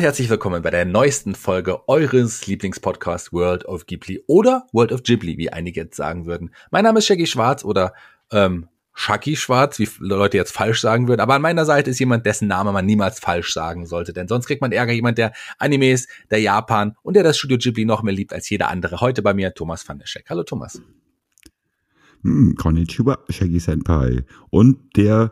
Und herzlich willkommen bei der neuesten Folge eures Lieblingspodcasts World of Ghibli oder World of Ghibli, wie einige jetzt sagen würden. Mein Name ist Shaggy Schwarz oder ähm, Shaggy Schwarz, wie Leute jetzt falsch sagen würden. Aber an meiner Seite ist jemand, dessen Name man niemals falsch sagen sollte, denn sonst kriegt man Ärger. Jemand, der Animes, der Japan und der das Studio Ghibli noch mehr liebt als jeder andere. Heute bei mir Thomas van der Scheck. Hallo Thomas. Hm, Konnichiwa, Shaggy Senpai. Und der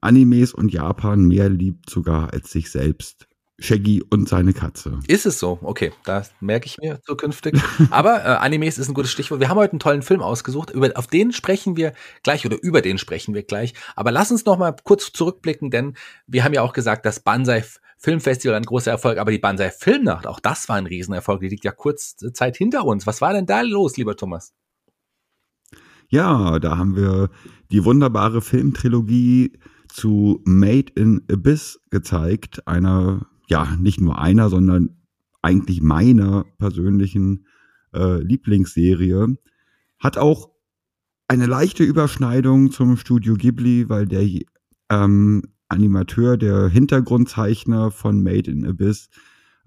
Animes und Japan mehr liebt sogar als sich selbst. Shaggy und seine Katze. Ist es so? Okay, das merke ich mir zukünftig. Aber äh, Animes ist ein gutes Stichwort. Wir haben heute einen tollen Film ausgesucht. Über, auf den sprechen wir gleich oder über den sprechen wir gleich. Aber lass uns noch mal kurz zurückblicken, denn wir haben ja auch gesagt, das Banzai Filmfestival ein großer Erfolg, aber die Banzai Filmnacht, auch das war ein Riesenerfolg. Die liegt ja kurz Zeit hinter uns. Was war denn da los, lieber Thomas? Ja, da haben wir die wunderbare Filmtrilogie zu Made in Abyss gezeigt, einer ja, nicht nur einer, sondern eigentlich meiner persönlichen äh, Lieblingsserie. Hat auch eine leichte Überschneidung zum Studio Ghibli, weil der ähm, Animateur, der Hintergrundzeichner von Made in Abyss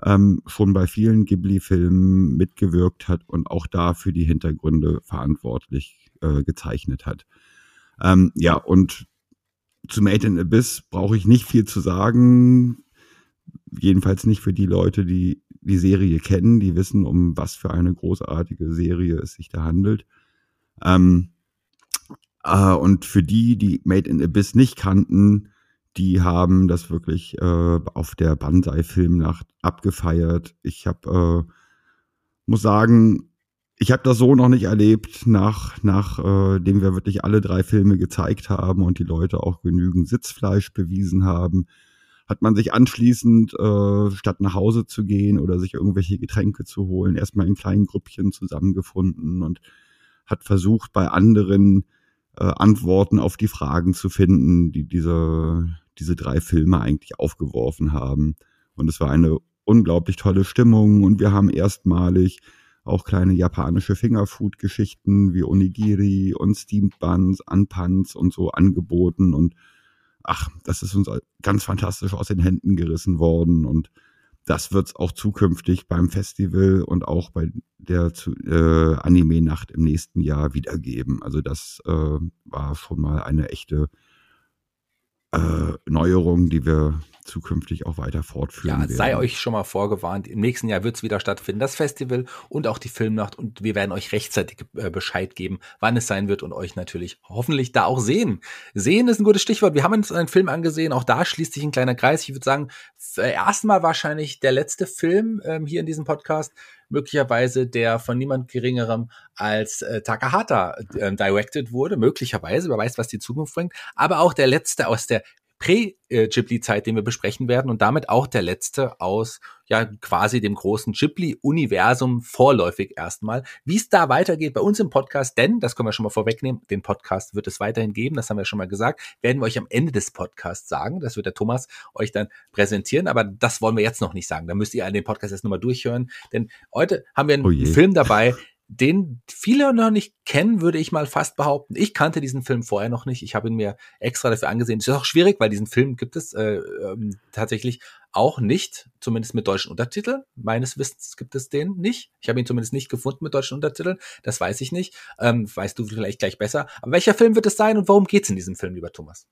ähm, schon bei vielen Ghibli-Filmen mitgewirkt hat und auch da für die Hintergründe verantwortlich äh, gezeichnet hat. Ähm, ja, und zu Made in Abyss brauche ich nicht viel zu sagen jedenfalls nicht für die Leute, die die Serie kennen, die wissen, um was für eine großartige Serie es sich da handelt. Ähm, äh, und für die, die Made in Abyss nicht kannten, die haben das wirklich äh, auf der Banzai-Filmnacht abgefeiert. Ich habe, äh, muss sagen, ich habe das so noch nicht erlebt, nach, nachdem äh, wir wirklich alle drei Filme gezeigt haben und die Leute auch genügend Sitzfleisch bewiesen haben hat man sich anschließend, äh, statt nach Hause zu gehen oder sich irgendwelche Getränke zu holen, erstmal in kleinen Grüppchen zusammengefunden und hat versucht, bei anderen äh, Antworten auf die Fragen zu finden, die diese, diese drei Filme eigentlich aufgeworfen haben. Und es war eine unglaublich tolle Stimmung und wir haben erstmalig auch kleine japanische Fingerfood-Geschichten wie Onigiri und Steamed Buns, Anpans und so angeboten und ach, das ist uns ganz fantastisch aus den Händen gerissen worden und das wird es auch zukünftig beim Festival und auch bei der äh, Anime-Nacht im nächsten Jahr wiedergeben. Also das äh, war schon mal eine echte äh, Neuerung, die wir zukünftig auch weiter fortführen ja, werden. sei euch schon mal vorgewarnt, im nächsten Jahr wird es wieder stattfinden, das Festival und auch die Filmnacht und wir werden euch rechtzeitig äh, Bescheid geben, wann es sein wird und euch natürlich hoffentlich da auch sehen. Sehen ist ein gutes Stichwort. Wir haben uns einen Film angesehen, auch da schließt sich ein kleiner Kreis. Ich würde sagen, erstmal wahrscheinlich der letzte Film ähm, hier in diesem Podcast, möglicherweise der von niemand geringerem als äh, Takahata äh, directed wurde, möglicherweise, wer weiß, was die Zukunft bringt, aber auch der letzte aus der Prä-Ghibli-Zeit, den wir besprechen werden und damit auch der letzte aus ja quasi dem großen Ghibli-Universum vorläufig erstmal. Wie es da weitergeht bei uns im Podcast, denn, das können wir schon mal vorwegnehmen, den Podcast wird es weiterhin geben, das haben wir schon mal gesagt, werden wir euch am Ende des Podcasts sagen. Das wird der Thomas euch dann präsentieren, aber das wollen wir jetzt noch nicht sagen. Da müsst ihr den Podcast erst nochmal durchhören, denn heute haben wir einen oh Film dabei, den viele noch nicht kennen, würde ich mal fast behaupten. Ich kannte diesen Film vorher noch nicht. Ich habe ihn mir extra dafür angesehen. Das ist auch schwierig, weil diesen Film gibt es äh, ähm, tatsächlich auch nicht, zumindest mit deutschen Untertiteln. Meines Wissens gibt es den nicht. Ich habe ihn zumindest nicht gefunden mit deutschen Untertiteln. Das weiß ich nicht. Ähm, weißt du vielleicht gleich besser. Aber welcher Film wird es sein und worum geht es in diesem Film, lieber Thomas?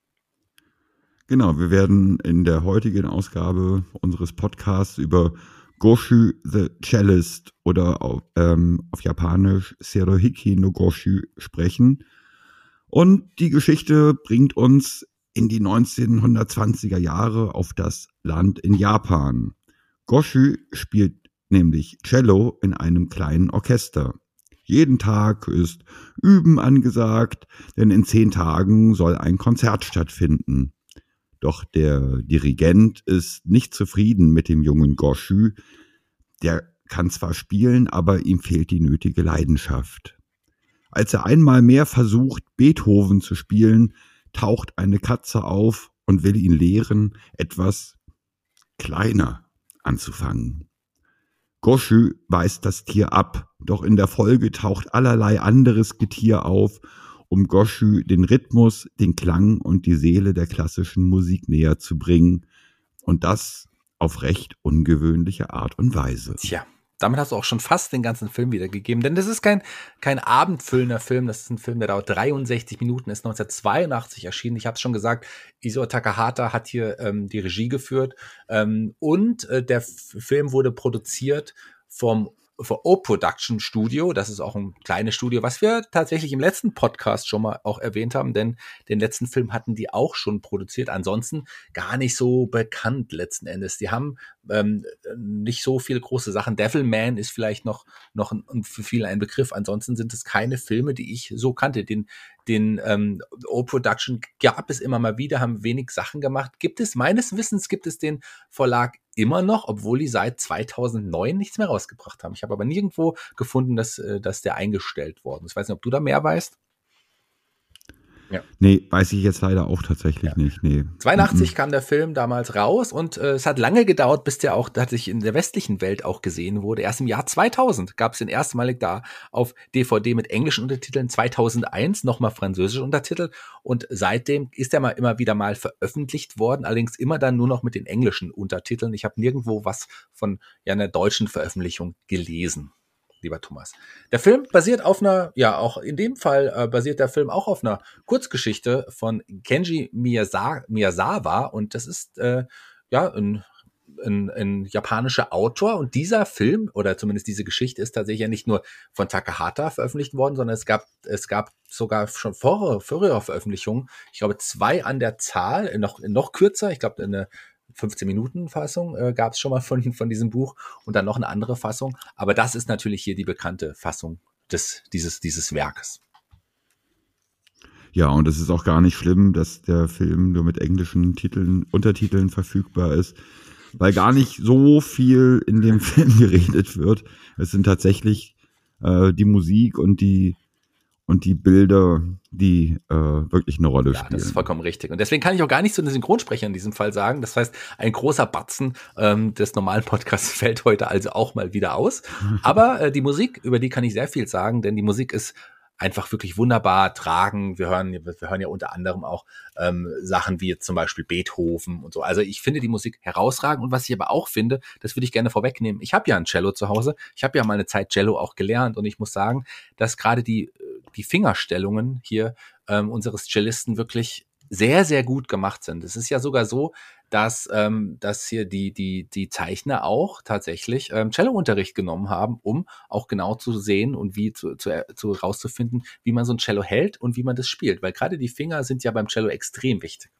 Genau, wir werden in der heutigen Ausgabe unseres Podcasts über Goshu the Cellist oder auf, ähm, auf Japanisch Serohiki no Goshu sprechen. Und die Geschichte bringt uns in die 1920er Jahre auf das Land in Japan. Goshu spielt nämlich Cello in einem kleinen Orchester. Jeden Tag ist Üben angesagt, denn in zehn Tagen soll ein Konzert stattfinden. Doch der Dirigent ist nicht zufrieden mit dem jungen Goshu. Der kann zwar spielen, aber ihm fehlt die nötige Leidenschaft. Als er einmal mehr versucht, Beethoven zu spielen, taucht eine Katze auf und will ihn lehren, etwas kleiner anzufangen. Goshu weist das Tier ab, doch in der Folge taucht allerlei anderes Getier auf um Goshu den Rhythmus, den Klang und die Seele der klassischen Musik näher zu bringen. Und das auf recht ungewöhnliche Art und Weise. Tja, damit hast du auch schon fast den ganzen Film wiedergegeben, denn das ist kein, kein abendfüllender Film, das ist ein Film, der dauert 63 Minuten, ist 1982 erschienen. Ich habe es schon gesagt, Isao Takahata hat hier ähm, die Regie geführt ähm, und äh, der Film wurde produziert vom für O-Production Studio. Das ist auch ein kleines Studio, was wir tatsächlich im letzten Podcast schon mal auch erwähnt haben, denn den letzten Film hatten die auch schon produziert. Ansonsten gar nicht so bekannt letzten Endes. Die haben ähm, nicht so viele große Sachen. Devilman ist vielleicht noch, noch ein, für viele ein Begriff. Ansonsten sind es keine Filme, die ich so kannte. Den, den ähm, O-Production gab es immer mal wieder, haben wenig Sachen gemacht. Gibt es, meines Wissens gibt es den Verlag immer noch, obwohl die seit 2009 nichts mehr rausgebracht haben. Ich habe aber nirgendwo gefunden, dass, äh, dass der eingestellt worden ist. Ich weiß nicht, ob du da mehr weißt. Ja. Nee, weiß ich jetzt leider auch tatsächlich ja. nicht. Nee. 82 mhm. kam der Film damals raus und äh, es hat lange gedauert, bis der auch tatsächlich in der westlichen Welt auch gesehen wurde. Erst im Jahr 2000 gab es den erstmalig da auf DVD mit englischen Untertiteln, 2001 nochmal französische Untertitel und seitdem ist er mal immer wieder mal veröffentlicht worden, allerdings immer dann nur noch mit den englischen Untertiteln. Ich habe nirgendwo was von ja, einer deutschen Veröffentlichung gelesen lieber Thomas. Der Film basiert auf einer, ja, auch in dem Fall äh, basiert der Film auch auf einer Kurzgeschichte von Kenji Miyazawa. Und das ist äh, ja ein, ein, ein japanischer Autor. Und dieser Film oder zumindest diese Geschichte ist tatsächlich ja nicht nur von Takahata veröffentlicht worden, sondern es gab es gab sogar schon vorher, frühere Veröffentlichungen, ich glaube zwei an der Zahl, noch noch kürzer, ich glaube eine 15 Minuten Fassung äh, gab es schon mal von, von diesem Buch und dann noch eine andere Fassung. Aber das ist natürlich hier die bekannte Fassung des, dieses, dieses Werkes. Ja, und es ist auch gar nicht schlimm, dass der Film nur mit englischen Titeln, Untertiteln verfügbar ist, weil gar nicht so viel in dem Film geredet wird. Es sind tatsächlich äh, die Musik und die und die Bilder, die äh, wirklich eine Rolle ja, spielen. Das ist vollkommen richtig. Und deswegen kann ich auch gar nicht zu den Synchronsprechern in diesem Fall sagen. Das heißt, ein großer Batzen ähm, des normalen Podcasts fällt heute also auch mal wieder aus. Aber äh, die Musik, über die kann ich sehr viel sagen, denn die Musik ist einfach wirklich wunderbar tragen. Wir hören, wir hören ja unter anderem auch ähm, Sachen wie zum Beispiel Beethoven und so. Also ich finde die Musik herausragend. Und was ich aber auch finde, das würde ich gerne vorwegnehmen. Ich habe ja ein Cello zu Hause. Ich habe ja mal eine Zeit Cello auch gelernt und ich muss sagen, dass gerade die, die Fingerstellungen hier ähm, unseres Cellisten wirklich sehr, sehr gut gemacht sind. Es ist ja sogar so, dass, ähm, dass hier die, die, die Zeichner auch tatsächlich ähm, Cello-Unterricht genommen haben, um auch genau zu sehen und wie zu, zu, zu rauszufinden, wie man so ein Cello hält und wie man das spielt. Weil gerade die Finger sind ja beim Cello extrem wichtig.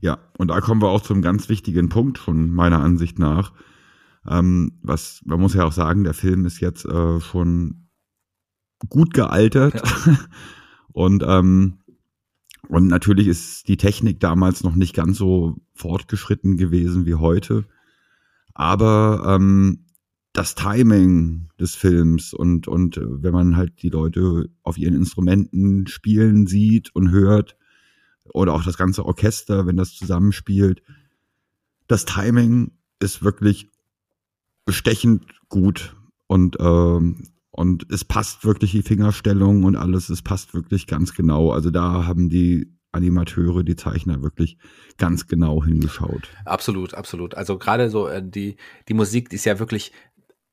Ja, und da kommen wir auch zum ganz wichtigen Punkt von meiner Ansicht nach. Ähm, was, man muss ja auch sagen, der Film ist jetzt äh, schon gut gealtert. Ja. und ähm, und natürlich ist die Technik damals noch nicht ganz so fortgeschritten gewesen wie heute. Aber ähm, das Timing des Films und, und äh, wenn man halt die Leute auf ihren Instrumenten spielen sieht und hört, oder auch das ganze Orchester, wenn das zusammenspielt, das Timing ist wirklich bestechend gut und ähm, und es passt wirklich die Fingerstellung und alles, es passt wirklich ganz genau. Also da haben die Animateure, die Zeichner wirklich ganz genau hingeschaut. Absolut, absolut. Also gerade so äh, die, die Musik, die ist ja wirklich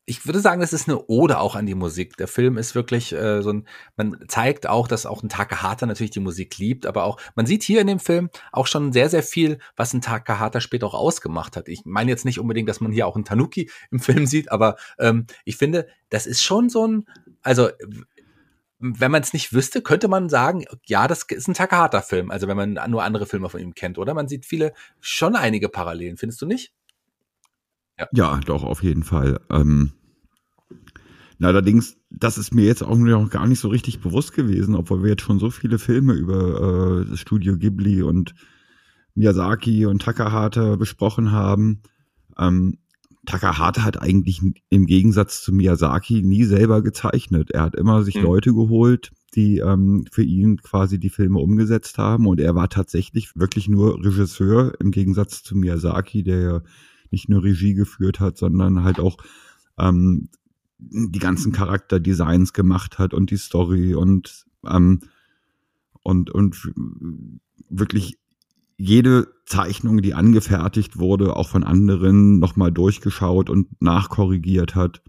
ich würde sagen, das ist eine Ode auch an die Musik. Der Film ist wirklich äh, so ein, man zeigt auch, dass auch ein Takahata natürlich die Musik liebt, aber auch, man sieht hier in dem Film auch schon sehr, sehr viel, was ein Takahata später auch ausgemacht hat. Ich meine jetzt nicht unbedingt, dass man hier auch einen Tanuki im Film sieht, aber ähm, ich finde, das ist schon so ein, also wenn man es nicht wüsste, könnte man sagen, ja, das ist ein Takahata-Film. Also wenn man nur andere Filme von ihm kennt, oder? Man sieht viele, schon einige Parallelen, findest du nicht? Ja. ja, doch, auf jeden Fall. Ähm, allerdings, das ist mir jetzt auch noch gar nicht so richtig bewusst gewesen, obwohl wir jetzt schon so viele Filme über äh, das Studio Ghibli und Miyazaki und Takahata besprochen haben. Ähm, Takahata hat eigentlich im Gegensatz zu Miyazaki nie selber gezeichnet. Er hat immer sich mhm. Leute geholt, die ähm, für ihn quasi die Filme umgesetzt haben. Und er war tatsächlich wirklich nur Regisseur im Gegensatz zu Miyazaki, der nicht nur Regie geführt hat, sondern halt auch ähm, die ganzen Charakterdesigns gemacht hat und die Story und ähm, und und wirklich jede Zeichnung, die angefertigt wurde, auch von anderen nochmal durchgeschaut und nachkorrigiert hat.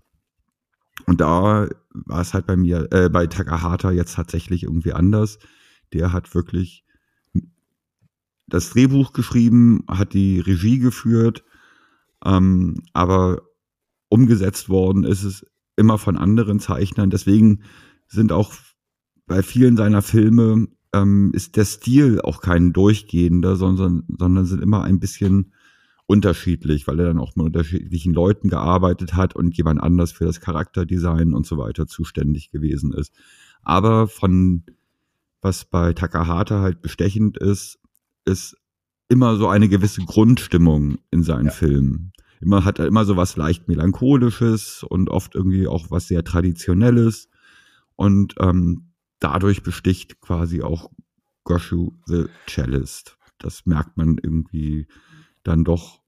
Und da war es halt bei mir, äh, bei Takahata jetzt tatsächlich irgendwie anders. Der hat wirklich das Drehbuch geschrieben, hat die Regie geführt, ähm, aber umgesetzt worden ist es immer von anderen Zeichnern. Deswegen sind auch bei vielen seiner Filme ähm, ist der Stil auch kein durchgehender, sondern, sondern sind immer ein bisschen unterschiedlich, weil er dann auch mit unterschiedlichen Leuten gearbeitet hat und jemand anders für das Charakterdesign und so weiter zuständig gewesen ist. Aber von was bei Takahata halt bestechend ist, ist immer so eine gewisse Grundstimmung in seinen ja. Filmen. Immer hat er immer so was leicht melancholisches und oft irgendwie auch was sehr traditionelles und ähm, dadurch besticht quasi auch Goshu the Cellist. Das merkt man irgendwie dann doch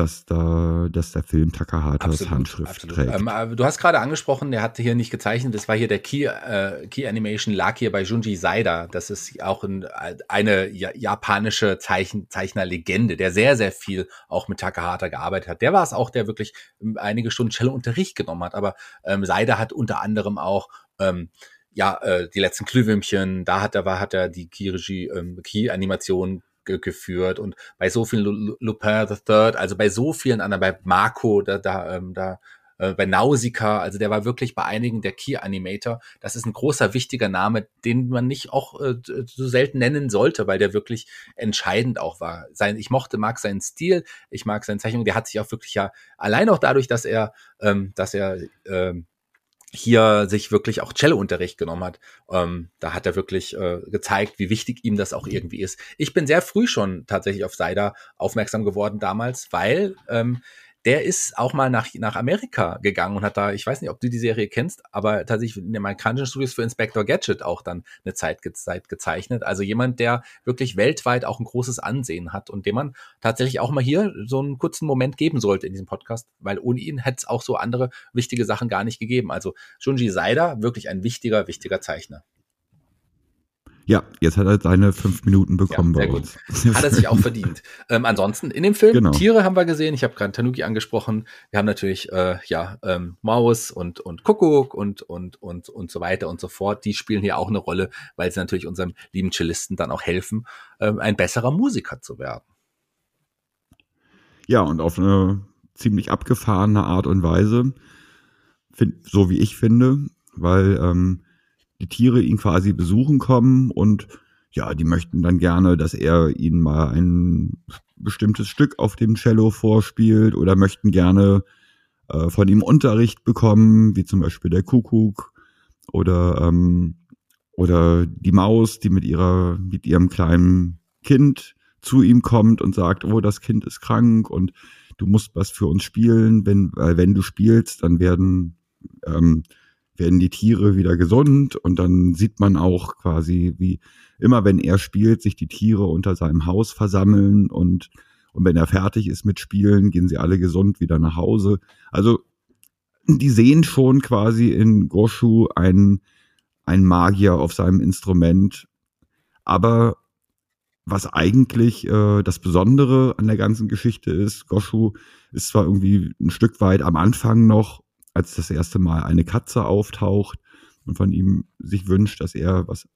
dass da, dass der Film Takahatas absolut, Handschrift absolut. trägt. Ähm, du hast gerade angesprochen, der hat hier nicht gezeichnet. Das war hier der Key, äh, Key Animation lag hier bei Junji Saida. Das ist auch ein, eine japanische Zeichen, Zeichnerlegende, der sehr, sehr viel auch mit Takahata gearbeitet hat. Der war es auch, der wirklich ähm, einige Stunden Cello-Unterricht genommen hat. Aber ähm, Saida hat unter anderem auch ähm, ja, äh, die letzten Glühwürmchen, da hat er, war, hat er die Key-Regie, ähm, Key-Animation geführt und bei so vielen Lupin the Third, also bei so vielen anderen, bei Marco, da, da, ähm, da äh, bei Nausicaa, also der war wirklich bei einigen der Key Animator. Das ist ein großer, wichtiger Name, den man nicht auch äh, so selten nennen sollte, weil der wirklich entscheidend auch war. Sein, ich mochte, mag seinen Stil, ich mag seine Zeichnung, der hat sich auch wirklich ja, allein auch dadurch, dass er, ähm, dass er ähm, hier sich wirklich auch Cello-Unterricht genommen hat. Ähm, da hat er wirklich äh, gezeigt, wie wichtig ihm das auch irgendwie ist. Ich bin sehr früh schon tatsächlich auf Seider aufmerksam geworden damals, weil ähm, der ist auch mal nach, nach Amerika gegangen und hat da, ich weiß nicht, ob du die Serie kennst, aber tatsächlich in den amerikanischen Studios für Inspector Gadget auch dann eine Zeit, ge Zeit gezeichnet. Also jemand, der wirklich weltweit auch ein großes Ansehen hat und dem man tatsächlich auch mal hier so einen kurzen Moment geben sollte in diesem Podcast, weil ohne ihn hätte es auch so andere wichtige Sachen gar nicht gegeben. Also Junji Seider, wirklich ein wichtiger, wichtiger Zeichner. Ja, jetzt hat er seine fünf Minuten bekommen ja, bei uns. Hat er sich auch verdient. Ähm, ansonsten in dem Film, genau. Tiere haben wir gesehen. Ich habe gerade Tanuki angesprochen. Wir haben natürlich äh, ja ähm, Maus und und Kuckuck und und und und so weiter und so fort. Die spielen hier auch eine Rolle, weil sie natürlich unserem lieben Cellisten dann auch helfen, ähm, ein besserer Musiker zu werden. Ja, und auf eine ziemlich abgefahrene Art und Weise, find, so wie ich finde, weil ähm, die Tiere ihn quasi besuchen kommen und ja, die möchten dann gerne, dass er ihnen mal ein bestimmtes Stück auf dem Cello vorspielt oder möchten gerne äh, von ihm Unterricht bekommen, wie zum Beispiel der Kuckuck oder ähm, oder die Maus, die mit ihrer mit ihrem kleinen Kind zu ihm kommt und sagt, oh, das Kind ist krank und du musst was für uns spielen, wenn weil wenn du spielst, dann werden ähm, werden die Tiere wieder gesund und dann sieht man auch quasi, wie immer wenn er spielt, sich die Tiere unter seinem Haus versammeln und, und wenn er fertig ist mit Spielen, gehen sie alle gesund wieder nach Hause. Also die sehen schon quasi in Goshu einen, einen Magier auf seinem Instrument. Aber was eigentlich äh, das Besondere an der ganzen Geschichte ist, Goshu ist zwar irgendwie ein Stück weit am Anfang noch als das erste Mal eine Katze auftaucht und von ihm sich wünscht, dass er was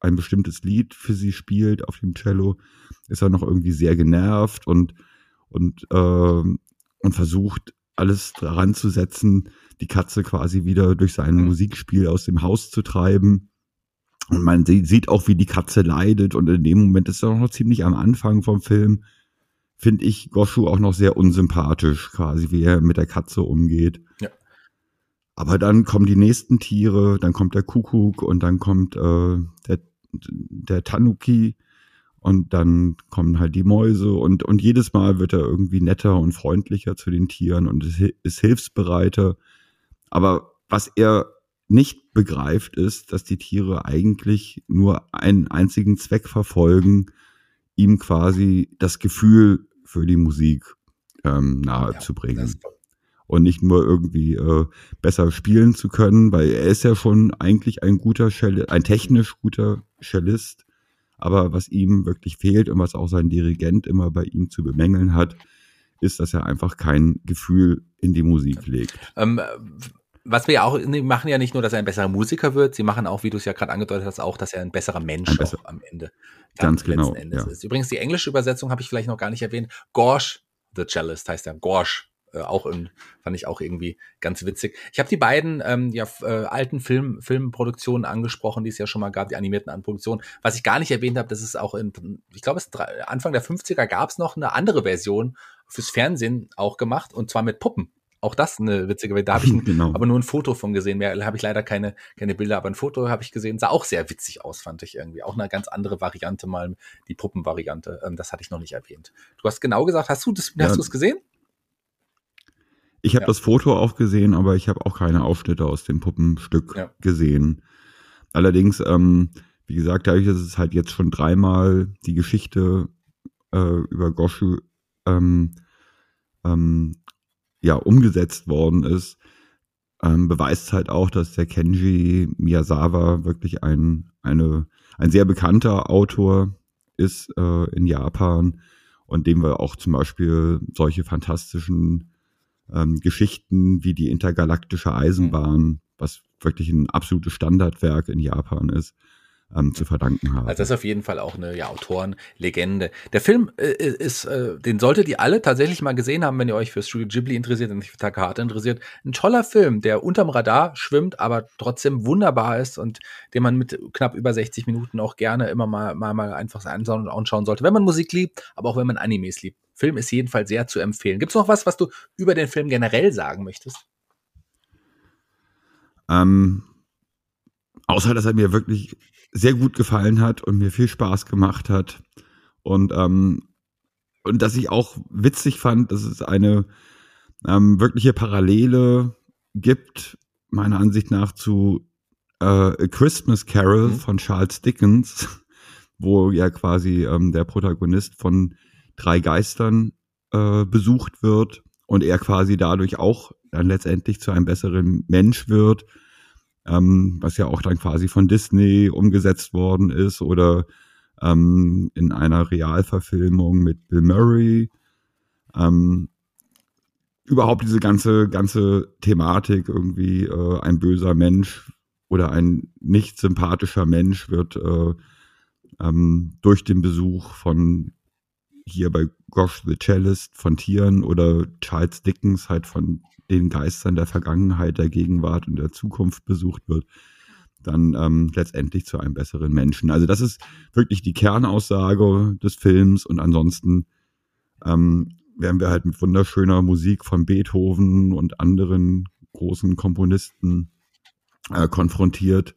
ein bestimmtes Lied für sie spielt auf dem Cello, ist er noch irgendwie sehr genervt und und äh, und versucht alles daran zu setzen, die Katze quasi wieder durch sein mhm. Musikspiel aus dem Haus zu treiben. Und man sieht auch, wie die Katze leidet. Und in dem Moment ist er auch noch ziemlich am Anfang vom Film, finde ich Goshu auch noch sehr unsympathisch, quasi, wie er mit der Katze umgeht. Ja. Aber dann kommen die nächsten Tiere, dann kommt der Kuckuck und dann kommt äh, der, der Tanuki und dann kommen halt die Mäuse und, und jedes Mal wird er irgendwie netter und freundlicher zu den Tieren und ist, ist hilfsbereiter. Aber was er nicht begreift, ist, dass die Tiere eigentlich nur einen einzigen Zweck verfolgen, ihm quasi das Gefühl für die Musik ähm, nahezubringen. Ja, und nicht nur irgendwie äh, besser spielen zu können, weil er ist ja schon eigentlich ein guter Cellist, ein technisch guter Cellist, Aber was ihm wirklich fehlt und was auch sein Dirigent immer bei ihm zu bemängeln hat, ist, dass er einfach kein Gefühl in die Musik legt. Ähm, was wir ja auch machen ja nicht nur, dass er ein besserer Musiker wird, sie machen auch, wie du es ja gerade angedeutet hast, auch, dass er ein besserer Mensch ein besser, am Ende ganz genau Endes ja. ist. Übrigens die englische Übersetzung habe ich vielleicht noch gar nicht erwähnt. Gorsch the Cellist heißt er. Gorsch äh, auch in, fand ich auch irgendwie ganz witzig. Ich habe die beiden ähm, ja, äh, alten Film, Filmproduktionen angesprochen, die es ja schon mal gab, die animierten Anproduktionen. Was ich gar nicht erwähnt habe, das ist auch in, ich glaube, Anfang der 50er gab es noch eine andere Version fürs Fernsehen auch gemacht und zwar mit Puppen auch das eine witzige, da habe ich genau. aber nur ein Foto von gesehen. Mehr habe ich leider keine, keine Bilder, aber ein Foto habe ich gesehen. Sah auch sehr witzig aus, fand ich irgendwie. Auch eine ganz andere Variante mal, die Puppenvariante. Ähm, das hatte ich noch nicht erwähnt. Du hast genau gesagt, hast du das, ja. hast du es gesehen? Ich habe ja. das Foto auch gesehen, aber ich habe auch keine Aufschnitte aus dem Puppenstück ja. gesehen. Allerdings, ähm, wie gesagt, dadurch, dass es halt jetzt schon dreimal die Geschichte äh, über Goshu ähm, ähm, ja umgesetzt worden ist, ähm, beweist halt auch, dass der Kenji Miyazawa wirklich ein, eine, ein sehr bekannter Autor ist äh, in Japan und dem wir auch zum Beispiel solche fantastischen ähm, Geschichten wie die intergalaktische Eisenbahn, was wirklich ein absolutes Standardwerk in Japan ist, ähm, zu verdanken haben. Also das ist auf jeden Fall auch eine ja, Autorenlegende. Der Film äh, ist, äh, den solltet ihr alle tatsächlich mal gesehen haben, wenn ihr euch für Studio Ghibli interessiert und für Takahata interessiert. Ein toller Film, der unterm Radar schwimmt, aber trotzdem wunderbar ist und den man mit knapp über 60 Minuten auch gerne immer mal, mal, mal einfach anschauen sollte, wenn man Musik liebt, aber auch wenn man Animes liebt. Film ist jedenfalls sehr zu empfehlen. Gibt es noch was, was du über den Film generell sagen möchtest? Ähm, außer, dass er mir wirklich sehr gut gefallen hat und mir viel Spaß gemacht hat. Und, ähm, und dass ich auch witzig fand, dass es eine ähm, wirkliche Parallele gibt, meiner Ansicht nach, zu äh, A Christmas Carol mhm. von Charles Dickens, wo ja quasi ähm, der Protagonist von drei Geistern äh, besucht wird und er quasi dadurch auch dann letztendlich zu einem besseren Mensch wird ähm, was ja auch dann quasi von Disney umgesetzt worden ist oder ähm, in einer Realverfilmung mit Bill Murray. Ähm, überhaupt diese ganze, ganze Thematik irgendwie, äh, ein böser Mensch oder ein nicht sympathischer Mensch wird äh, ähm, durch den Besuch von hier bei Gosh the Cellist von Tieren oder Charles Dickens halt von den Geistern der Vergangenheit, der Gegenwart und der Zukunft besucht wird, dann ähm, letztendlich zu einem besseren Menschen. Also das ist wirklich die Kernaussage des Films und ansonsten ähm, werden wir halt mit wunderschöner Musik von Beethoven und anderen großen Komponisten äh, konfrontiert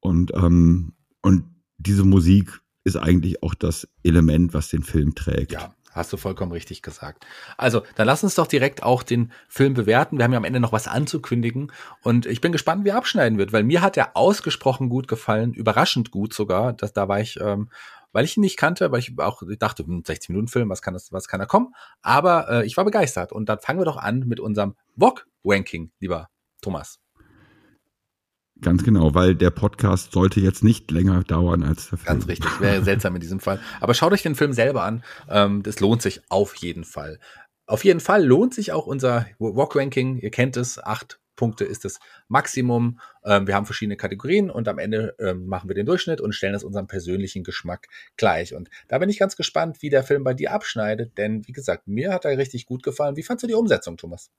und ähm, und diese Musik ist eigentlich auch das Element, was den Film trägt. Ja, Hast du vollkommen richtig gesagt. Also, dann lass uns doch direkt auch den Film bewerten. Wir haben ja am Ende noch was anzukündigen. Und ich bin gespannt, wie er abschneiden wird, weil mir hat er ausgesprochen gut gefallen, überraschend gut sogar. Das, da war ich, ähm, weil ich ihn nicht kannte, weil ich auch dachte, 60-Minuten-Film, hm, was kann das, was kann da kommen? Aber äh, ich war begeistert. Und dann fangen wir doch an mit unserem VOG-Ranking, lieber Thomas. Ganz genau, weil der Podcast sollte jetzt nicht länger dauern als der Film. Ganz richtig, wäre seltsam in diesem Fall. Aber schaut euch den Film selber an. Ähm, das lohnt sich auf jeden Fall. Auf jeden Fall lohnt sich auch unser Walk-Ranking. Ihr kennt es, acht Punkte ist das Maximum. Ähm, wir haben verschiedene Kategorien und am Ende ähm, machen wir den Durchschnitt und stellen es unserem persönlichen Geschmack gleich. Und da bin ich ganz gespannt, wie der Film bei dir abschneidet, denn wie gesagt, mir hat er richtig gut gefallen. Wie fandst du die Umsetzung, Thomas?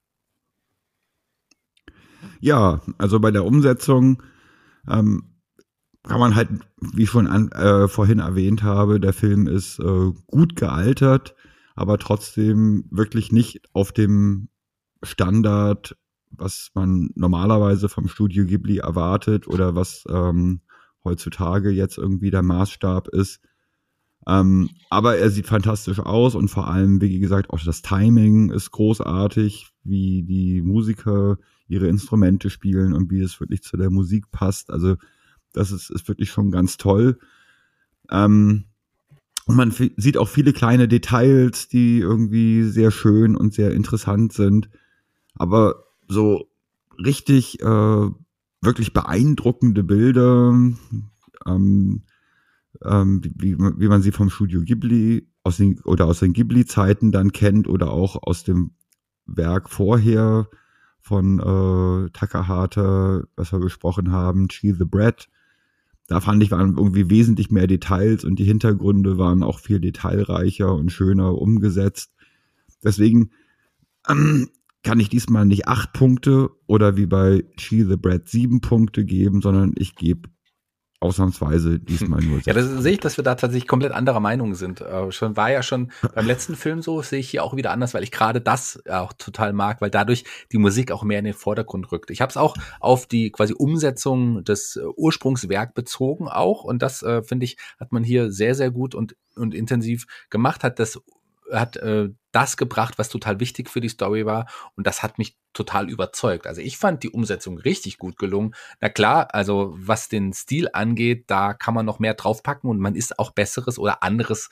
Ja, also bei der Umsetzung ähm, kann man halt, wie ich schon äh, vorhin erwähnt habe, der Film ist äh, gut gealtert, aber trotzdem wirklich nicht auf dem Standard, was man normalerweise vom Studio Ghibli erwartet oder was ähm, heutzutage jetzt irgendwie der Maßstab ist. Ähm, aber er sieht fantastisch aus und vor allem, wie gesagt, auch das Timing ist großartig, wie die Musiker ihre Instrumente spielen und wie es wirklich zu der Musik passt. Also das ist, ist wirklich schon ganz toll. Ähm, und man sieht auch viele kleine Details, die irgendwie sehr schön und sehr interessant sind. Aber so richtig, äh, wirklich beeindruckende Bilder, ähm, ähm, wie, wie man sie vom Studio Ghibli aus den, oder aus den Ghibli-Zeiten dann kennt oder auch aus dem Werk vorher von äh, Takahata, was wir besprochen haben, Cheese the Bread. Da fand ich, waren irgendwie wesentlich mehr Details und die Hintergründe waren auch viel detailreicher und schöner umgesetzt. Deswegen ähm, kann ich diesmal nicht acht Punkte oder wie bei Cheese the Bread sieben Punkte geben, sondern ich gebe ausnahmsweise diesmal nur. Ja, das sehe ich, dass wir da tatsächlich komplett anderer Meinung sind. Äh, schon war ja schon beim letzten Film so, sehe ich hier auch wieder anders, weil ich gerade das auch total mag, weil dadurch die Musik auch mehr in den Vordergrund rückt. Ich habe es auch auf die quasi Umsetzung des äh, Ursprungswerk bezogen auch und das äh, finde ich hat man hier sehr sehr gut und und intensiv gemacht, hat das hat äh, das gebracht, was total wichtig für die Story war. Und das hat mich total überzeugt. Also ich fand die Umsetzung richtig gut gelungen. Na klar, also was den Stil angeht, da kann man noch mehr draufpacken und man ist auch besseres oder anderes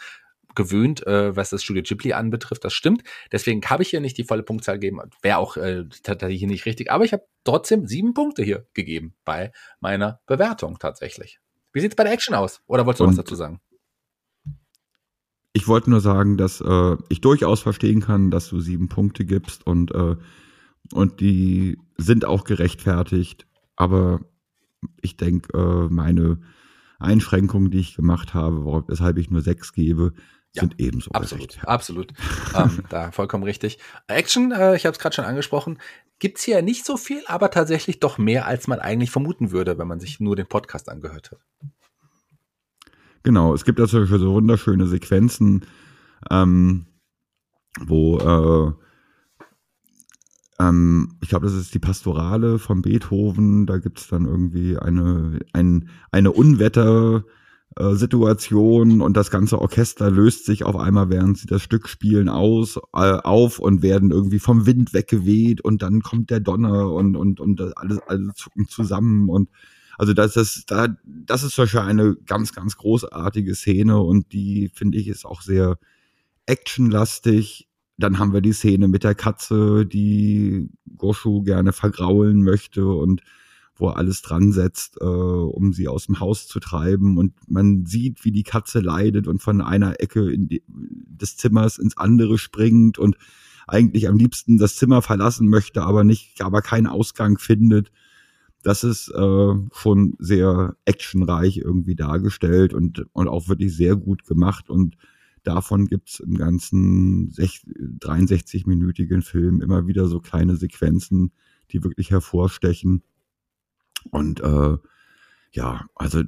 gewöhnt, äh, was das Studio Ghibli anbetrifft. Das stimmt. Deswegen habe ich hier nicht die volle Punktzahl gegeben. Wäre auch äh, tatsächlich nicht richtig. Aber ich habe trotzdem sieben Punkte hier gegeben bei meiner Bewertung tatsächlich. Wie sieht's bei der Action aus? Oder wolltest du und was dazu sagen? Ich wollte nur sagen, dass äh, ich durchaus verstehen kann, dass du sieben Punkte gibst und, äh, und die sind auch gerechtfertigt. Aber ich denke, äh, meine Einschränkungen, die ich gemacht habe, weshalb ich nur sechs gebe, sind ja, ebenso absolut, absolut. ähm, da vollkommen richtig. Action, äh, ich habe es gerade schon angesprochen, gibt's hier nicht so viel, aber tatsächlich doch mehr, als man eigentlich vermuten würde, wenn man sich nur den Podcast angehört hat. Genau, es gibt also so wunderschöne Sequenzen, ähm, wo äh, ähm, ich glaube, das ist die Pastorale von Beethoven. Da gibt es dann irgendwie eine, ein, eine Unwetter. Situation und das ganze Orchester löst sich auf einmal, während sie das Stück spielen, aus, äh, auf und werden irgendwie vom Wind weggeweht und dann kommt der Donner und, und, und alles, alles zucken zusammen und also das ist, da, das ist zum Beispiel eine ganz, ganz großartige Szene und die finde ich ist auch sehr actionlastig. Dann haben wir die Szene mit der Katze, die Goshu gerne vergraulen möchte und wo er alles dran setzt, äh, um sie aus dem Haus zu treiben. Und man sieht, wie die Katze leidet und von einer Ecke die, des Zimmers ins andere springt und eigentlich am liebsten das Zimmer verlassen möchte, aber nicht, aber keinen Ausgang findet das ist äh, schon sehr actionreich irgendwie dargestellt und, und auch wirklich sehr gut gemacht. Und davon gibt's im ganzen 63-minütigen Film immer wieder so kleine Sequenzen, die wirklich hervorstechen. Und äh, ja, also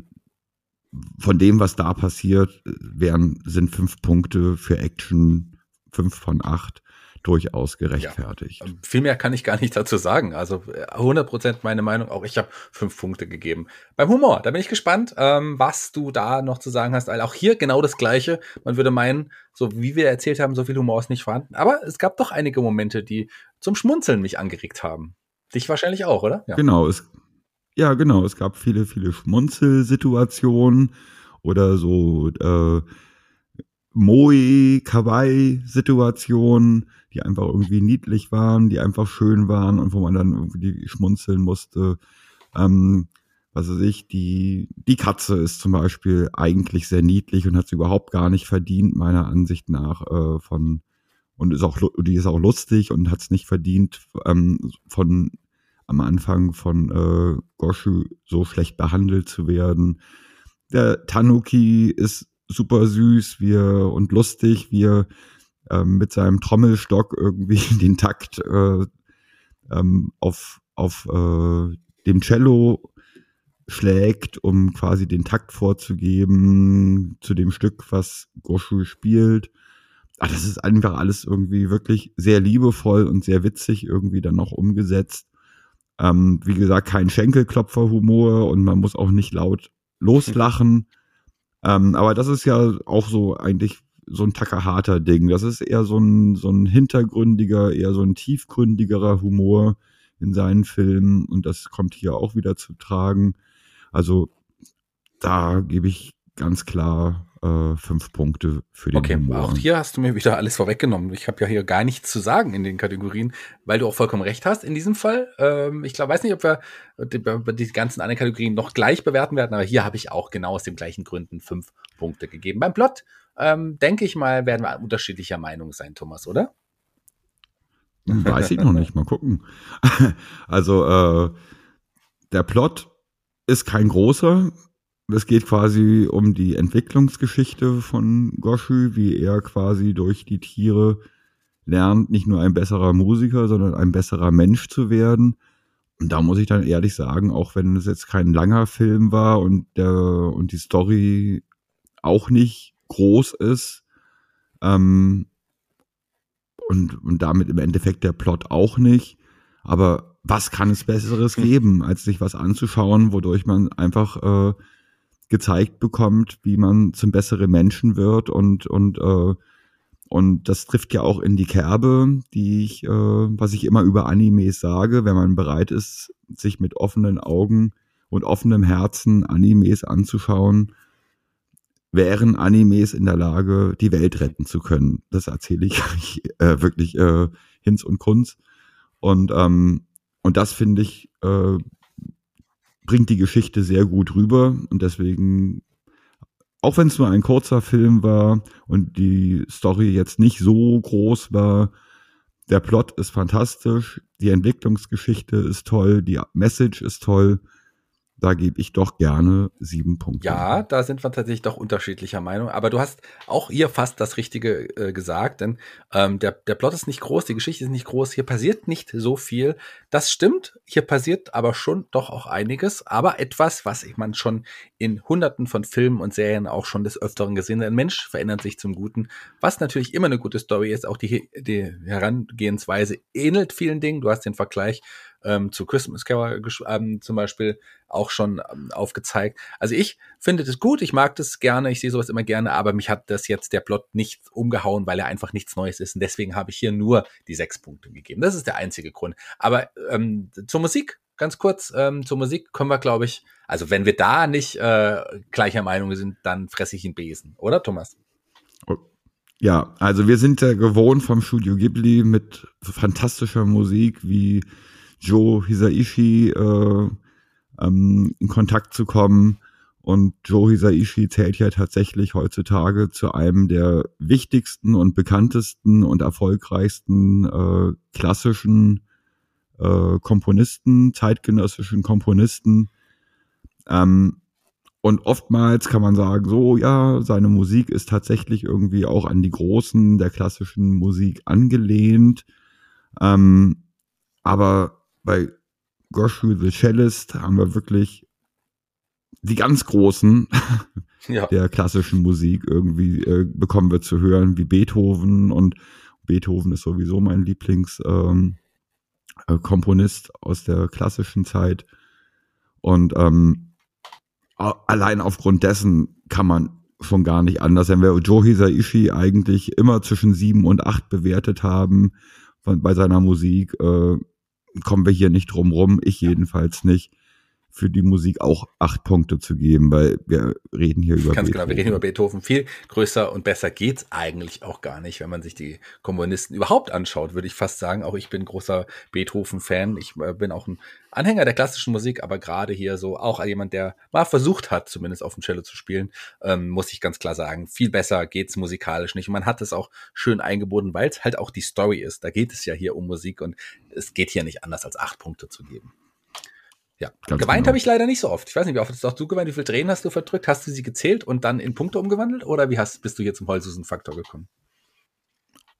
von dem, was da passiert, wären, sind fünf Punkte für Action, fünf von acht durchaus gerechtfertigt. Ja, ähm, viel mehr kann ich gar nicht dazu sagen. Also 100 Prozent meine Meinung. Auch ich habe fünf Punkte gegeben. Beim Humor, da bin ich gespannt, ähm, was du da noch zu sagen hast. Weil auch hier genau das Gleiche. Man würde meinen, so wie wir erzählt haben, so viel Humor ist nicht vorhanden. Aber es gab doch einige Momente, die zum Schmunzeln mich angeregt haben. Dich wahrscheinlich auch, oder? Ja. Genau. Es, ja, genau. Es gab viele, viele Schmunzelsituationen oder so äh, Moe, Kawaii-Situationen die einfach irgendwie niedlich waren, die einfach schön waren und wo man dann irgendwie schmunzeln musste. Ähm, was weiß ich, die, die Katze ist zum Beispiel eigentlich sehr niedlich und hat es überhaupt gar nicht verdient, meiner Ansicht nach, äh, von, und ist auch, die ist auch lustig und hat es nicht verdient, ähm, von, am Anfang von äh, Goshu so schlecht behandelt zu werden. Der Tanuki ist super süß, wie er, und lustig, wie er ähm, mit seinem Trommelstock irgendwie den Takt äh, ähm, auf, auf äh, dem Cello schlägt, um quasi den Takt vorzugeben zu dem Stück, was Goshu spielt. Ach, das ist einfach alles irgendwie wirklich sehr liebevoll und sehr witzig irgendwie dann noch umgesetzt. Ähm, wie gesagt, kein Schenkelklopfer-Humor und man muss auch nicht laut loslachen. Ähm, aber das ist ja auch so eigentlich so ein Takahata-Ding. Das ist eher so ein, so ein hintergründiger, eher so ein tiefgründigerer Humor in seinen Filmen und das kommt hier auch wieder zu tragen. Also da gebe ich ganz klar äh, fünf Punkte für den okay, Humor. Auch hier hast du mir wieder alles vorweggenommen. Ich habe ja hier gar nichts zu sagen in den Kategorien, weil du auch vollkommen recht hast in diesem Fall. Ähm, ich glaube, weiß nicht, ob wir die, die, ganzen anderen Kategorien noch gleich bewerten werden, aber hier habe ich auch genau aus den gleichen Gründen fünf Punkte gegeben. Beim Plot, ähm, denke ich mal, werden wir unterschiedlicher Meinung sein, Thomas, oder? Weiß ich noch nicht, mal gucken. also, äh, der Plot ist kein großer, es geht quasi um die Entwicklungsgeschichte von Goshu, wie er quasi durch die Tiere lernt, nicht nur ein besserer Musiker, sondern ein besserer Mensch zu werden. Und da muss ich dann ehrlich sagen, auch wenn es jetzt kein langer Film war und der und die Story auch nicht groß ist ähm, und, und damit im Endeffekt der Plot auch nicht, aber was kann es Besseres hm. geben, als sich was anzuschauen, wodurch man einfach äh, gezeigt bekommt, wie man zum besseren Menschen wird und und äh, und das trifft ja auch in die Kerbe, die ich, äh, was ich immer über Animes sage, wenn man bereit ist, sich mit offenen Augen und offenem Herzen Animes anzuschauen, wären Animes in der Lage, die Welt retten zu können. Das erzähle ich äh, wirklich äh, Hinz und Kunz. Und ähm, und das finde ich äh, bringt die Geschichte sehr gut rüber und deswegen, auch wenn es nur ein kurzer Film war und die Story jetzt nicht so groß war, der Plot ist fantastisch, die Entwicklungsgeschichte ist toll, die Message ist toll da gebe ich doch gerne sieben Punkte. Ja, da sind wir tatsächlich doch unterschiedlicher Meinung. Aber du hast auch hier fast das Richtige äh, gesagt, denn ähm, der, der Plot ist nicht groß, die Geschichte ist nicht groß, hier passiert nicht so viel. Das stimmt, hier passiert aber schon doch auch einiges, aber etwas, was man schon in hunderten von Filmen und Serien auch schon des Öfteren gesehen hat. Ein Mensch verändert sich zum Guten, was natürlich immer eine gute Story ist. Auch die, die Herangehensweise ähnelt vielen Dingen. Du hast den Vergleich ähm, zu Christmas Carol ähm, zum Beispiel auch schon ähm, aufgezeigt. Also ich finde das gut, ich mag das gerne, ich sehe sowas immer gerne, aber mich hat das jetzt der Plot nicht umgehauen, weil er einfach nichts Neues ist. Und deswegen habe ich hier nur die sechs Punkte gegeben. Das ist der einzige Grund. Aber ähm, zur Musik, ganz kurz, ähm, zur Musik können wir, glaube ich, also wenn wir da nicht äh, gleicher Meinung sind, dann fresse ich einen Besen, oder Thomas? Oh, ja, also wir sind ja gewohnt vom Studio Ghibli mit fantastischer Musik wie Joe Hisaishi äh, ähm, in Kontakt zu kommen. Und Joe Hisaishi zählt ja tatsächlich heutzutage zu einem der wichtigsten und bekanntesten und erfolgreichsten äh, klassischen äh, Komponisten, zeitgenössischen Komponisten. Ähm, und oftmals kann man sagen, so ja, seine Musik ist tatsächlich irgendwie auch an die Großen der klassischen Musik angelehnt. Ähm, aber bei Goshu the Cellist haben wir wirklich die ganz großen ja. der klassischen Musik irgendwie äh, bekommen wir zu hören, wie Beethoven und Beethoven ist sowieso mein Lieblingskomponist ähm, äh, aus der klassischen Zeit und ähm, allein aufgrund dessen kann man schon gar nicht anders. Wenn wir Joe Hisaishi eigentlich immer zwischen sieben und acht bewertet haben von, bei seiner Musik, äh, kommen wir hier nicht drum rum, ich jedenfalls nicht, für die Musik auch acht Punkte zu geben, weil wir reden hier über Ganz Beethoven. genau, wir reden über Beethoven. Viel größer und besser geht's eigentlich auch gar nicht, wenn man sich die Komponisten überhaupt anschaut, würde ich fast sagen. Auch ich bin großer Beethoven-Fan. Ich äh, bin auch ein Anhänger der klassischen Musik, aber gerade hier so auch jemand, der mal versucht hat, zumindest auf dem Cello zu spielen, ähm, muss ich ganz klar sagen, viel besser geht's musikalisch nicht. Und man hat es auch schön eingebunden, weil es halt auch die Story ist. Da geht es ja hier um Musik und es geht hier nicht anders als acht Punkte zu geben. Ja, Ganz geweint genau. habe ich leider nicht so oft. Ich weiß nicht, wie oft hast du geweint, wie viele Tränen hast du verdrückt? Hast du sie gezählt und dann in Punkte umgewandelt oder wie hast, bist du hier zum Heulsusen-Faktor gekommen?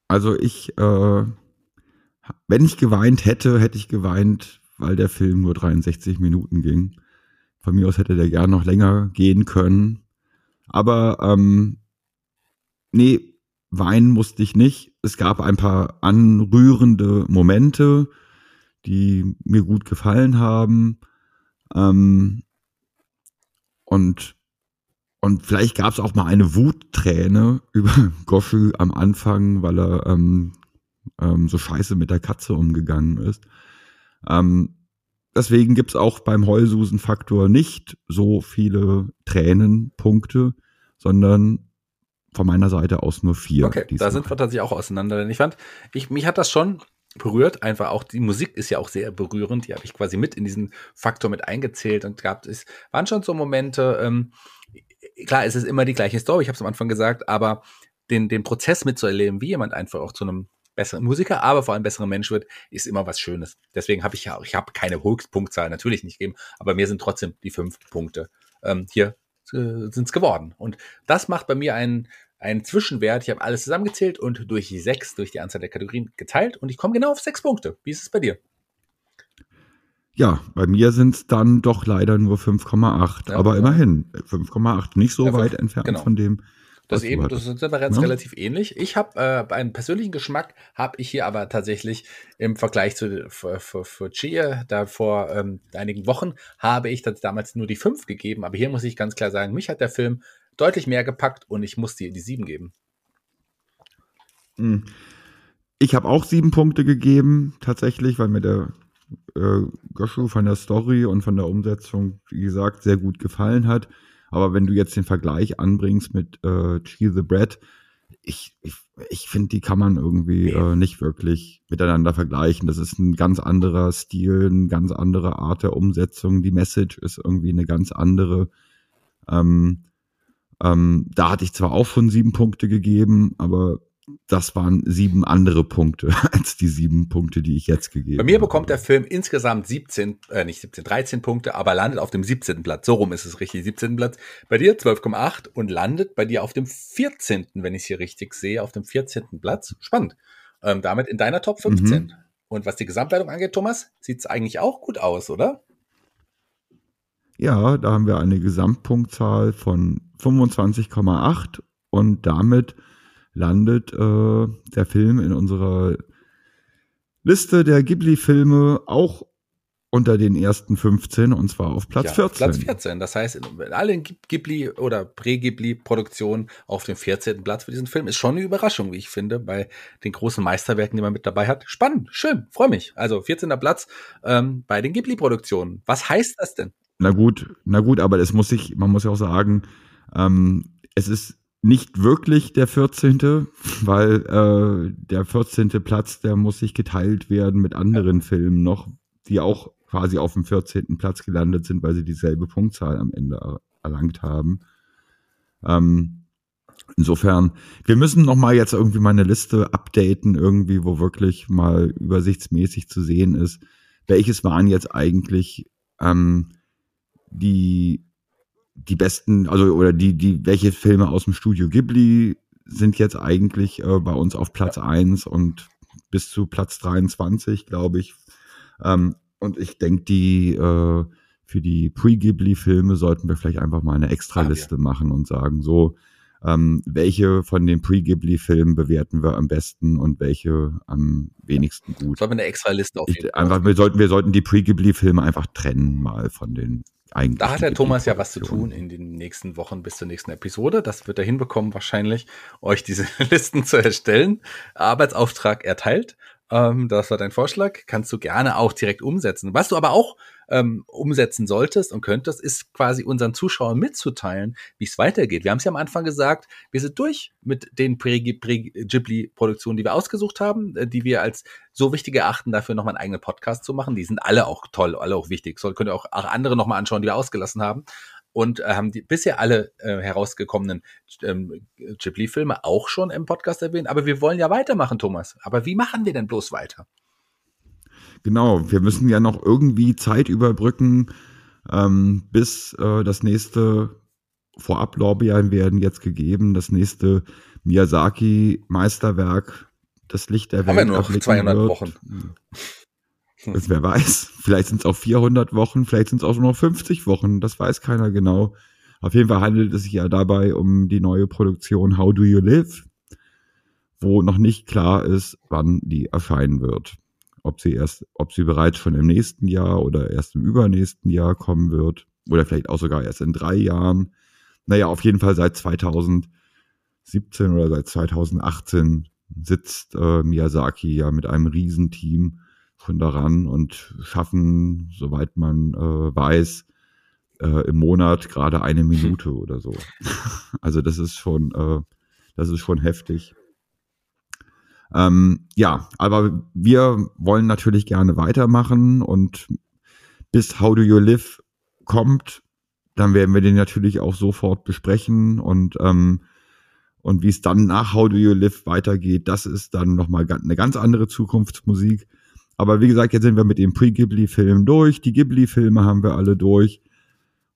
Also ich, äh, wenn ich geweint hätte, hätte ich geweint, weil der Film nur 63 Minuten ging. Von mir aus hätte der gern noch länger gehen können. Aber ähm, nee, weinen musste ich nicht. Es gab ein paar anrührende Momente, die mir gut gefallen haben. Ähm, und, und vielleicht gab es auch mal eine Wutträne über Goshu am Anfang, weil er ähm, ähm, so scheiße mit der Katze umgegangen ist. Ähm, deswegen gibt's auch beim Heulsusen-Faktor nicht so viele Tränenpunkte, sondern von meiner Seite aus nur vier. Okay, da sind wir tatsächlich auch auseinander. Denn ich fand, ich, mich hat das schon berührt. Einfach auch die Musik ist ja auch sehr berührend. Die habe ich quasi mit in diesen Faktor mit eingezählt und gab es waren schon so Momente. Ähm, klar, es ist immer die gleiche Story. Ich habe es am Anfang gesagt, aber den den Prozess mitzuerleben, wie jemand einfach auch zu einem besseren Musiker, aber vor allem besseren Mensch wird, ist immer was Schönes. Deswegen habe ich ja, ich habe keine Höchstpunktzahl natürlich nicht gegeben, aber mir sind trotzdem die fünf Punkte ähm, hier äh, sind es geworden. Und das macht bei mir einen einen Zwischenwert. Ich habe alles zusammengezählt und durch die sechs, durch die Anzahl der Kategorien geteilt und ich komme genau auf sechs Punkte. Wie ist es bei dir? Ja, bei mir sind es dann doch leider nur 5,8. Ja, aber ja. immerhin 5,8. Nicht so ja, weit entfernt genau. von dem. Das eben, das sind aber ganz relativ ähnlich. Ich habe äh, einen persönlichen Geschmack, habe ich hier aber tatsächlich im Vergleich zu für, für, für Chia, da vor ähm, einigen Wochen, habe ich das damals nur die 5 gegeben. Aber hier muss ich ganz klar sagen, mich hat der Film deutlich mehr gepackt und ich muss dir die sieben geben. Hm. Ich habe auch sieben Punkte gegeben, tatsächlich, weil mir der äh, Goshu von der Story und von der Umsetzung, wie gesagt, sehr gut gefallen hat. Aber wenn du jetzt den Vergleich anbringst mit äh, Cheese the Bread, ich, ich, ich finde, die kann man irgendwie äh, nicht wirklich miteinander vergleichen. Das ist ein ganz anderer Stil, eine ganz andere Art der Umsetzung. Die Message ist irgendwie eine ganz andere. Ähm, ähm, da hatte ich zwar auch schon sieben Punkte gegeben, aber das waren sieben andere Punkte als die sieben Punkte, die ich jetzt gegeben habe. Bei mir bekommt der Film insgesamt 17, äh, nicht 17, 13 Punkte, aber landet auf dem 17. Platz. So rum ist es richtig, 17. Platz. Bei dir 12,8 und landet bei dir auf dem 14., wenn ich es hier richtig sehe, auf dem 14. Platz. Spannend. Ähm, damit in deiner Top 15. Mhm. Und was die Gesamtwertung angeht, Thomas, sieht es eigentlich auch gut aus, oder? Ja, da haben wir eine Gesamtpunktzahl von 25,8 und damit landet äh, der Film in unserer Liste der Ghibli-Filme auch unter den ersten 15 und zwar auf Platz ja, 14. Platz 14. Das heißt, in allen Ghibli oder Prä-Ghibli-Produktionen auf dem 14. Platz für diesen Film ist schon eine Überraschung, wie ich finde, bei den großen Meisterwerken, die man mit dabei hat. Spannend, schön, freue mich. Also 14. Platz ähm, bei den Ghibli-Produktionen. Was heißt das denn? Na gut, na gut, aber es muss sich, man muss ja auch sagen, ähm, es ist nicht wirklich der 14., weil äh, der 14. Platz, der muss sich geteilt werden mit anderen Filmen noch, die auch quasi auf dem 14. Platz gelandet sind, weil sie dieselbe Punktzahl am Ende erlangt haben. Ähm, insofern, wir müssen noch mal jetzt irgendwie mal eine Liste updaten, irgendwie, wo wirklich mal übersichtsmäßig zu sehen ist, welches waren jetzt eigentlich ähm, die die besten, also oder die, die, welche Filme aus dem Studio Ghibli sind jetzt eigentlich äh, bei uns auf Platz ja. 1 und bis zu Platz 23, glaube ich. Ähm, und ich denke, die äh, für die Pre-Ghibli-Filme sollten wir vielleicht einfach mal eine Extra-Liste machen und sagen, so, ähm, welche von den Pre-Ghibli-Filmen bewerten wir am besten und welche am wenigsten gut. Sollten wir eine Extra-Liste auf jeden Fall. Einfach, wir sollten, wir sollten die Pre-Ghibli-Filme einfach trennen mal von den eigentlich. Da hat der Thomas ja was zu tun in den nächsten Wochen bis zur nächsten Episode. Das wird er hinbekommen, wahrscheinlich, euch diese Listen zu erstellen. Arbeitsauftrag erteilt. Ähm, das war dein Vorschlag. Kannst du gerne auch direkt umsetzen. Was du aber auch ähm, umsetzen solltest und könntest, ist quasi unseren Zuschauern mitzuteilen, wie es weitergeht. Wir haben es ja am Anfang gesagt, wir sind durch mit den Ghibli-Produktionen, die wir ausgesucht haben, äh, die wir als so wichtig erachten, dafür nochmal einen eigenen Podcast zu machen. Die sind alle auch toll, alle auch wichtig. So könnt ihr auch andere nochmal anschauen, die wir ausgelassen haben und äh, haben die bisher alle äh, herausgekommenen ähm, Ghibli-Filme auch schon im Podcast erwähnt. Aber wir wollen ja weitermachen, Thomas. Aber wie machen wir denn bloß weiter? Genau, wir müssen ja noch irgendwie Zeit überbrücken, ähm, bis äh, das nächste Vorablorbeeren werden jetzt gegeben, das nächste Miyazaki-Meisterwerk, das Licht der Welt. Haben wir nur noch 200 wird. Wochen. Das, wer weiß. Vielleicht sind es auch 400 Wochen, vielleicht sind es auch nur noch 50 Wochen. Das weiß keiner genau. Auf jeden Fall handelt es sich ja dabei um die neue Produktion How Do You Live, wo noch nicht klar ist, wann die erscheinen wird ob sie erst, ob sie bereits schon im nächsten Jahr oder erst im übernächsten Jahr kommen wird oder vielleicht auch sogar erst in drei Jahren. Naja, auf jeden Fall seit 2017 oder seit 2018 sitzt äh, Miyazaki ja mit einem Riesenteam schon daran und schaffen, soweit man äh, weiß, äh, im Monat gerade eine Minute oder so. Also das ist schon, äh, Das ist schon heftig. Ähm, ja, aber wir wollen natürlich gerne weitermachen und bis How Do You Live kommt, dann werden wir den natürlich auch sofort besprechen und ähm, und wie es dann nach How Do You Live weitergeht, das ist dann nochmal eine ganz andere Zukunftsmusik. Aber wie gesagt, jetzt sind wir mit dem Pre-Ghibli-Film durch. Die Ghibli-Filme haben wir alle durch.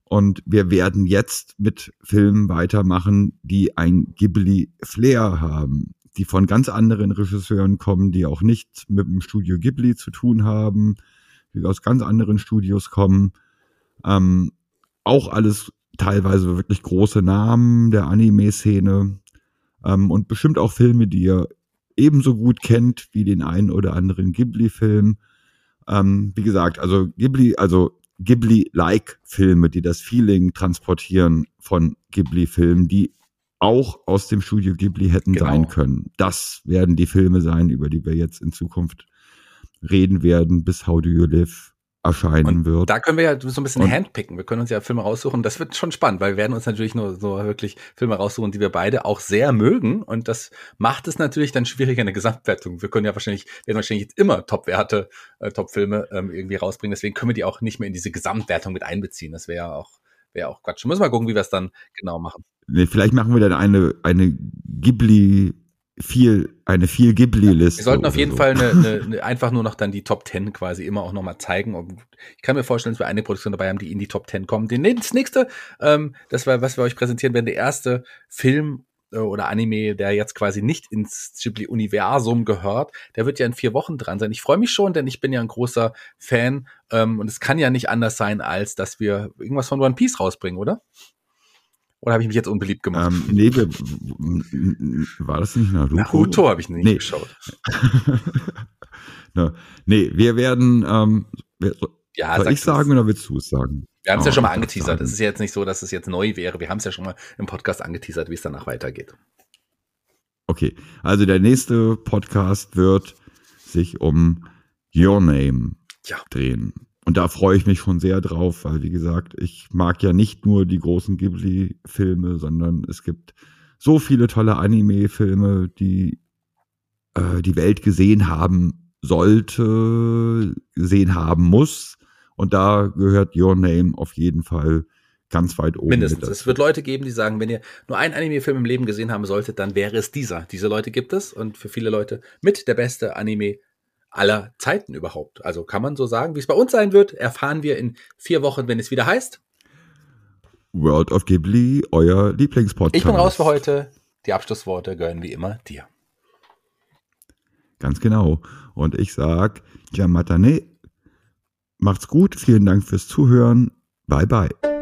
Und wir werden jetzt mit Filmen weitermachen, die ein Ghibli-Flair haben, die von ganz anderen Regisseuren kommen, die auch nichts mit dem Studio Ghibli zu tun haben, die aus ganz anderen Studios kommen. Ähm, auch alles teilweise wirklich große Namen der Anime-Szene ähm, und bestimmt auch Filme, die ihr ebenso gut kennt wie den einen oder anderen Ghibli-Film. Ähm, wie gesagt, also Ghibli, also Ghibli-like Filme, die das Feeling transportieren von Ghibli-Filmen, die auch aus dem Studio Ghibli hätten genau. sein können. Das werden die Filme sein, über die wir jetzt in Zukunft reden werden, bis How Do You Live erscheinen und wird. Da können wir ja so ein bisschen und handpicken. Wir können uns ja Filme raussuchen. Das wird schon spannend, weil wir werden uns natürlich nur so wirklich Filme raussuchen, die wir beide auch sehr mögen. Und das macht es natürlich dann schwieriger in der Gesamtwertung. Wir können ja wahrscheinlich, werden wahrscheinlich jetzt immer Top-Werte, äh, Top-Filme ähm, irgendwie rausbringen. Deswegen können wir die auch nicht mehr in diese Gesamtwertung mit einbeziehen. Das wäre ja auch, wäre auch Quatsch. Müssen wir mal gucken, wie wir es dann genau machen. Nee, vielleicht machen wir dann eine, eine Ghibli viel, eine viel Ghibli-Liste. Wir sollten auf jeden so. Fall eine, eine, eine, einfach nur noch dann die Top 10 quasi immer auch nochmal zeigen. Ich kann mir vorstellen, dass wir eine Produktion dabei haben, die in die Top 10 kommen. Das nächste, ähm, das war, was wir euch präsentieren werden, der erste Film äh, oder Anime, der jetzt quasi nicht ins Ghibli-Universum gehört, der wird ja in vier Wochen dran sein. Ich freue mich schon, denn ich bin ja ein großer Fan ähm, und es kann ja nicht anders sein, als dass wir irgendwas von One Piece rausbringen, oder? Oder habe ich mich jetzt unbeliebt gemacht? Ähm, nee, wir, war das nicht Naruto? Naruto habe ich nicht nee. geschaut. no, nee, wir werden, ähm, ja, soll ich sagen oder willst du es sagen? Wir haben es oh, ja schon mal angeteasert. Es ist ja jetzt nicht so, dass es jetzt neu wäre. Wir haben es ja schon mal im Podcast angeteasert, wie es danach weitergeht. Okay, also der nächste Podcast wird sich um Your Name ja. drehen. Und da freue ich mich schon sehr drauf, weil wie gesagt, ich mag ja nicht nur die großen Ghibli-Filme, sondern es gibt so viele tolle Anime-Filme, die äh, die Welt gesehen haben sollte, gesehen haben muss. Und da gehört Your Name auf jeden Fall ganz weit oben. Mindestens. Es wird Leute geben, die sagen, wenn ihr nur einen Anime-Film im Leben gesehen haben solltet, dann wäre es dieser. Diese Leute gibt es und für viele Leute mit der beste Anime aller Zeiten überhaupt. Also kann man so sagen, wie es bei uns sein wird, erfahren wir in vier Wochen, wenn es wieder heißt. World of Ghibli, euer Lieblingspodcast. Ich bin raus für heute. Die Abschlussworte gehören wie immer dir. Ganz genau. Und ich sag, Jamatane, macht's gut, vielen Dank fürs Zuhören. Bye bye.